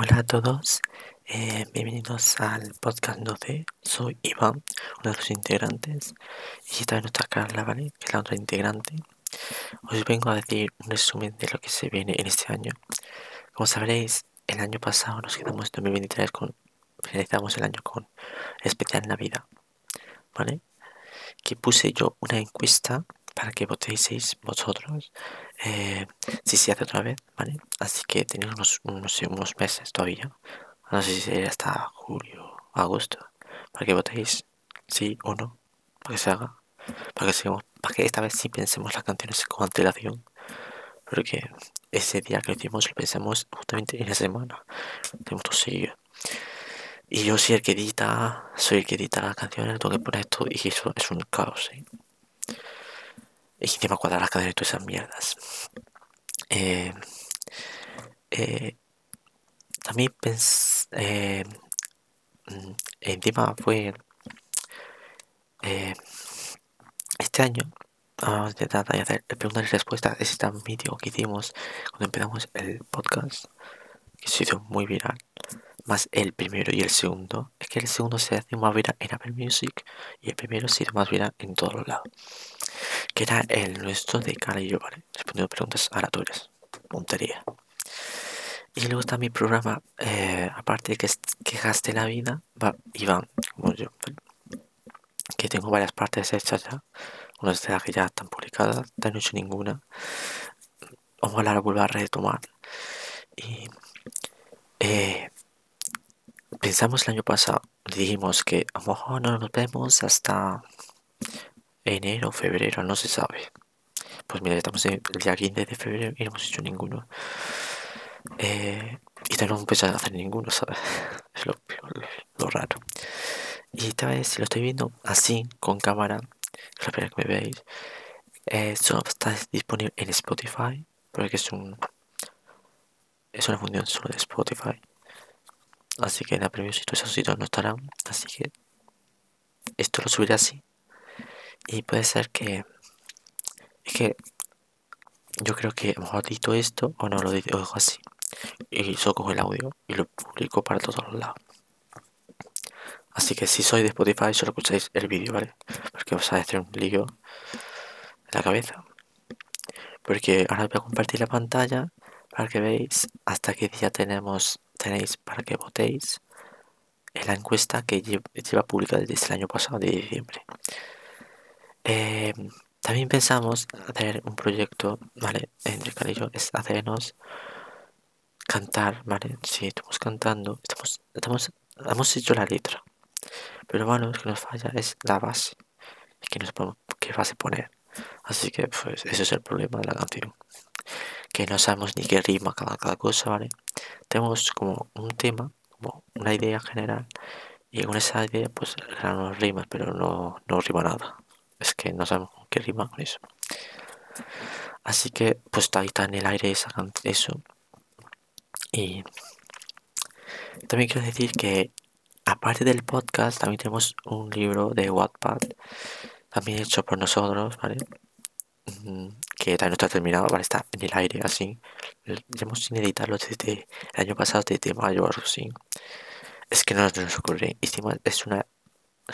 Hola a todos, eh, bienvenidos al podcast 12. Soy Iván, uno de los integrantes, y esta no está Carla, ¿vale? Que es la otra integrante. Os vengo a decir un resumen de lo que se viene en este año. Como sabréis, el año pasado nos quedamos en 2023 con. finalizamos el año con especial Navidad, ¿vale? Que puse yo una encuesta para que votéis vosotros eh, si se hace otra vez, ¿vale? Así que tenéis unos, unos, meses todavía. No sé si sería hasta julio, agosto, para que votéis sí o no, para que se haga, para que sigamos, para que esta vez sí pensemos las canciones con antelación, porque ese día que lo hicimos lo pensamos justamente en la semana, tenemos todo seguido. Y yo soy el que edita, soy el que edita las canciones, tengo que poner esto y eso es un caos, Y encima cuadrar las cadenas y todas esas mierdas. Eh, eh, también pensé. Eh, mm, encima fue. este año. Vamos a intentar hacer preguntas y respuestas. Ese tan vídeo que hicimos cuando empezamos el podcast. Que se hizo muy viral más el primero y el segundo. Es que el segundo se hace más viral en Apple Music y el primero se hizo más viral en todos los lados que era el nuestro de cara y yo, ¿vale? Respondiendo preguntas aleatorias. Puntería. Y luego está mi programa, eh, aparte de que quejaste la vida, va, Iván, como yo, que tengo varias partes hechas ya, unas de las que ya están publicadas, no he hecho ninguna. Ojalá la vuelva a retomar. Y eh, pensamos el año pasado, dijimos que a lo mejor no nos vemos hasta enero, febrero, no se sabe. Pues mira, estamos el día 15 de febrero y no hemos hecho ninguno. Eh, y no hemos empezado a hacer ninguno, ¿sabes? Es lo, lo, raro. Y esta vez, si lo estoy viendo así, con cámara, la primera que me veis, eh, solo está disponible en Spotify, porque es un es una función solo de Spotify. Así que en la preview si todos esos sitios no estarán. Así que esto lo subiré así. Y puede ser que. Es que. Yo creo que mejor dito esto o no lo digo así. Y solo cojo el audio y lo publico para todos los lados. Así que si sois de Spotify, solo escucháis el vídeo, ¿vale? Porque os va a hacer un lío en la cabeza. Porque ahora voy a compartir la pantalla para que veáis hasta qué día tenemos, tenéis para que votéis en la encuesta que lleva publicada desde el año pasado de diciembre. Eh, también pensamos hacer un proyecto, ¿vale? Entre Cari y yo, es hacernos cantar, ¿vale? Si estamos cantando, estamos, estamos, hemos hecho la letra. Pero bueno, lo que nos falla es la base. Que no sabemos qué base poner. Así que, pues, ese es el problema de la canción. Que no sabemos ni qué rima cada, cada cosa, ¿vale? Tenemos como un tema, como una idea general. Y con esa idea, pues, eran rimas, pero no, no rima nada es que no sabemos qué rima con eso. Así que pues ahí está en el aire esa, eso. Y también quiero decir que aparte del podcast también tenemos un libro de Wattpad también hecho por nosotros, ¿vale? Mm, que también no está terminado, ¿vale? Está en el aire así. Llevamos sin editarlo desde el año pasado, desde mayo o así. Es que no nos ocurre. Encima es una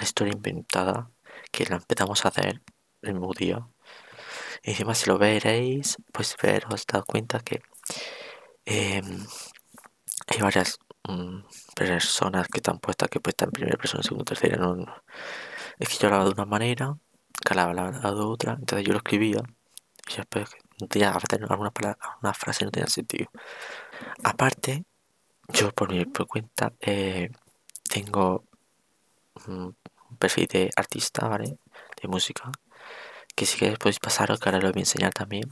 historia inventada que lo empezamos a hacer el mismo día. Y encima si lo veréis, pues veros, dado cuenta que em, hay varias mm, personas que están puestas que puestas en primera persona, segunda, tercera. No, Es que yo hablaba de una manera, que hablaba de otra, entonces yo lo escribía y después ya algunas alguna frase no tenía sentido. Aparte, yo por mi cuenta eh, tengo mm, perfil de artista, ¿vale? De música. Que si queréis podéis pasaros, que ahora lo voy a enseñar también.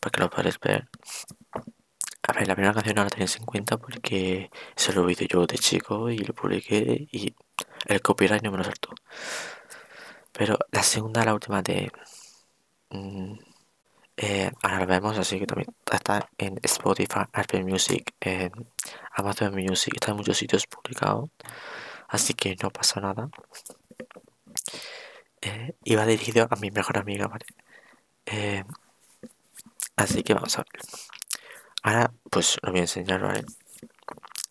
Para que lo podáis ver. A ver, la primera canción no la tenéis en cuenta porque eso lo hice yo de chico y lo publiqué y el copyright no me lo saltó. Pero la segunda, la última de... Mm, eh, ahora lo vemos, así que también está en Spotify, Apple Music, en Amazon Music, está en muchos sitios publicado. Así que no pasa nada eh, iba dirigido a mi mejor amiga, ¿vale? Eh, así que vamos a ver. Ahora, pues lo voy a enseñar, ¿vale?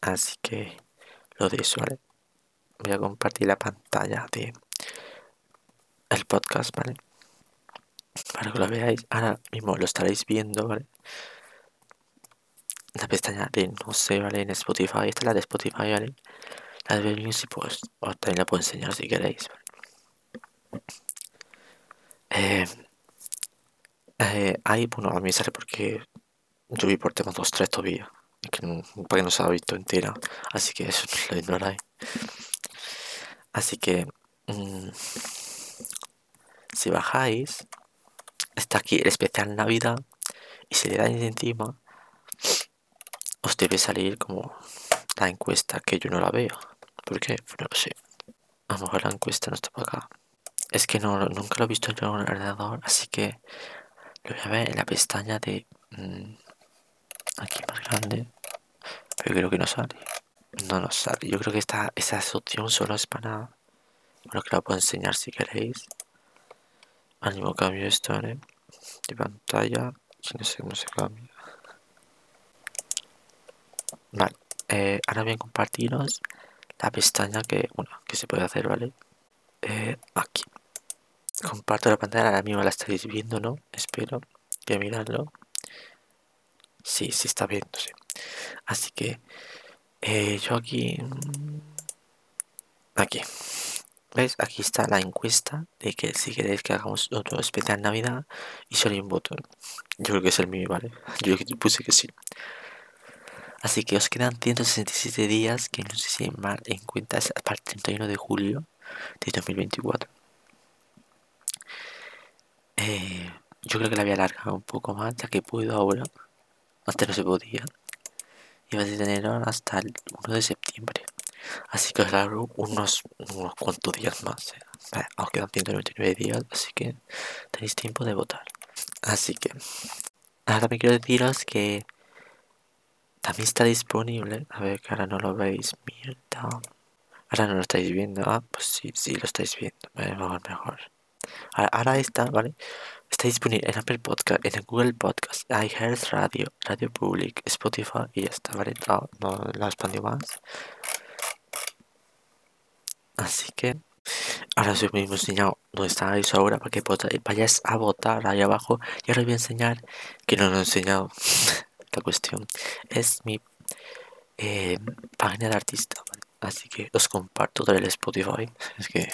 Así que lo de eso, ¿vale? Voy a compartir la pantalla de el podcast, ¿vale? Para que lo veáis. Ahora mismo lo estaréis viendo, ¿vale? La pestaña de no sé, ¿vale? En Spotify. Esta es la de Spotify, ¿vale? La de Music, pues os también la puedo enseñar si queréis, ¿vale? Eh, eh, ahí, bueno, a mí sale porque yo vi por temas 2-3 todavía. Que no, para que no se ha visto entera. Así que eso lo ignoráis. Así que mmm, si bajáis, está aquí el especial Navidad. Y si le dais encima, os debe salir como la encuesta que yo no la veo. ¿Por qué? No lo sé. A lo mejor la encuesta no está para acá. Es que no, nunca lo he visto en un ordenador, así que lo voy a ver en la pestaña de mmm, aquí más grande. Pero creo que no sale. No nos sale. Yo creo que esta, esa opción solo es para... Bueno, que la puedo enseñar si queréis. Ánimo cambio esto, ¿eh? De pantalla. No sé cómo se cambia. Vale. Eh, ahora a compartiros la pestaña que, bueno, que se puede hacer, ¿vale? Eh, aquí. Comparto la pantalla, ahora mismo la estáis viendo, ¿no? Espero que miradlo. Sí, sí está viendo, sí. Así que eh, yo aquí... Mm, aquí. ¿Ves? Aquí está la encuesta de que si queréis que hagamos otro especial Navidad y solo hay un botón. Yo creo que es el mío, ¿vale? Yo puse que sí. Así que os quedan 167 días, que no sé si mal en cuenta es para el 31 de julio de 2024. Eh, yo creo que la voy a un poco más, ya que puedo ahora. Antes no se podía. Y va a tener hasta el 1 de septiembre. Así que os largo unos, unos cuantos días más. Eh. os quedan 199 días, así que tenéis tiempo de votar. Así que ahora me quiero deciros que también está disponible. A ver, que ahora no lo veis. Mierda. Ahora no lo estáis viendo. Ah, pues sí, sí lo estáis viendo. Mejor, mejor. Ahora, está, ¿vale? Está disponible en Apple Podcast, en Google Podcast, iHeart Radio, Radio Public, Spotify y ya está, ¿vale? No, no la expandió más. Así que ahora os mismo enseñado dónde estáis ahora para que vayáis a votar ahí abajo. Y ahora os voy a enseñar, que no lo he enseñado, la cuestión es mi eh, página de artista. ¿vale? Así que os comparto del Spotify. Es que,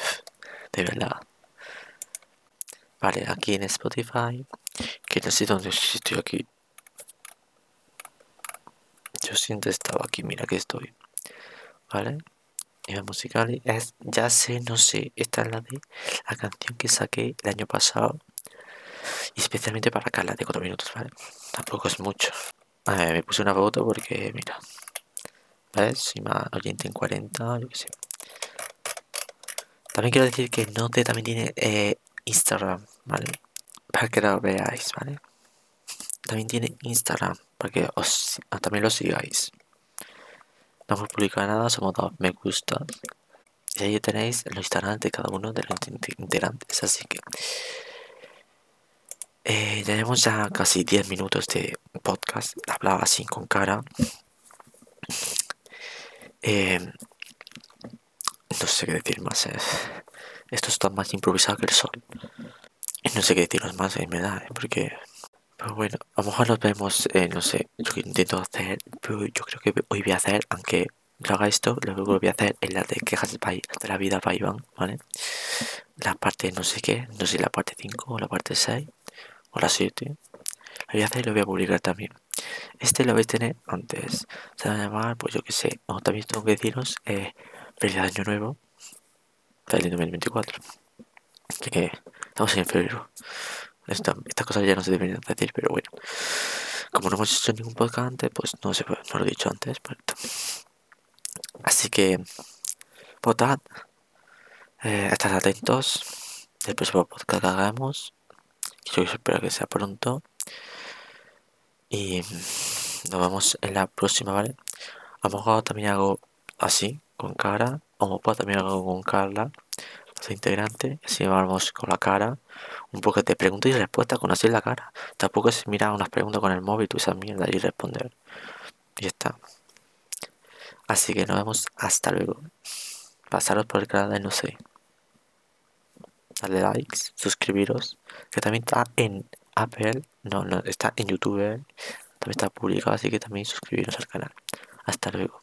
de verdad. Vale, aquí en Spotify, que no sé dónde estoy aquí. Yo siento estaba aquí, mira que estoy. Vale. Y la musical es Ya sé, no sé. Esta es la de la canción que saqué el año pasado. Especialmente para acá, la de 4 minutos, ¿vale? Tampoco es mucho. A ver, me puse una foto porque, mira. ¿Ves? Si más oyente en 40, yo qué sé. También quiero decir que Note también tiene eh, Instagram, ¿vale? Para que lo veáis, ¿vale? También tiene Instagram, para que os ah, también lo sigáis. No hemos publicado nada, somos dos me gusta. Y ahí tenéis los Instagram de cada uno de los integrantes, así que... Eh, tenemos ya casi 10 minutos de podcast. Hablaba así con cara. Eh, no sé qué decir más. Eh. Esto está más improvisado que el sol. No sé qué deciros más en verdad, ¿eh? porque... Pero bueno, a lo mejor nos vemos, eh, no sé, yo que intento hacer, pero yo creo que hoy voy a hacer, aunque lo haga esto, lo voy a hacer en la de quejas de, la vida para Iván, ¿vale? La parte no sé qué, no sé la parte 5 o la parte 6 o la 7. Lo voy a hacer y lo voy a publicar también. Este lo vais a tener antes. Se va a llamar, pues yo que sé. O también tengo que deciros, eh, feliz año nuevo del 2024. Que estamos en febrero. estas cosas ya no se deberían decir, pero bueno. Como no hemos hecho ningún podcast antes, pues no, sé, no lo he dicho antes. Así que, votad. Eh, estad atentos del próximo podcast que hagamos. Yo espero que sea pronto. Y nos vemos en la próxima, ¿vale? A lo mejor también hago así, con cara como puedo también hago con Carla, los integrantes, así vamos con la cara, un poco de preguntas y respuestas con la cara. Tampoco es mirar unas preguntas con el móvil, tú esa mierda y responder. Y está. Así que nos vemos hasta luego. Pasaros por el canal de no sé. Darle likes, suscribiros. Que también está en Apple. No, no, está en YouTube. También está publicado, así que también suscribiros al canal. Hasta luego.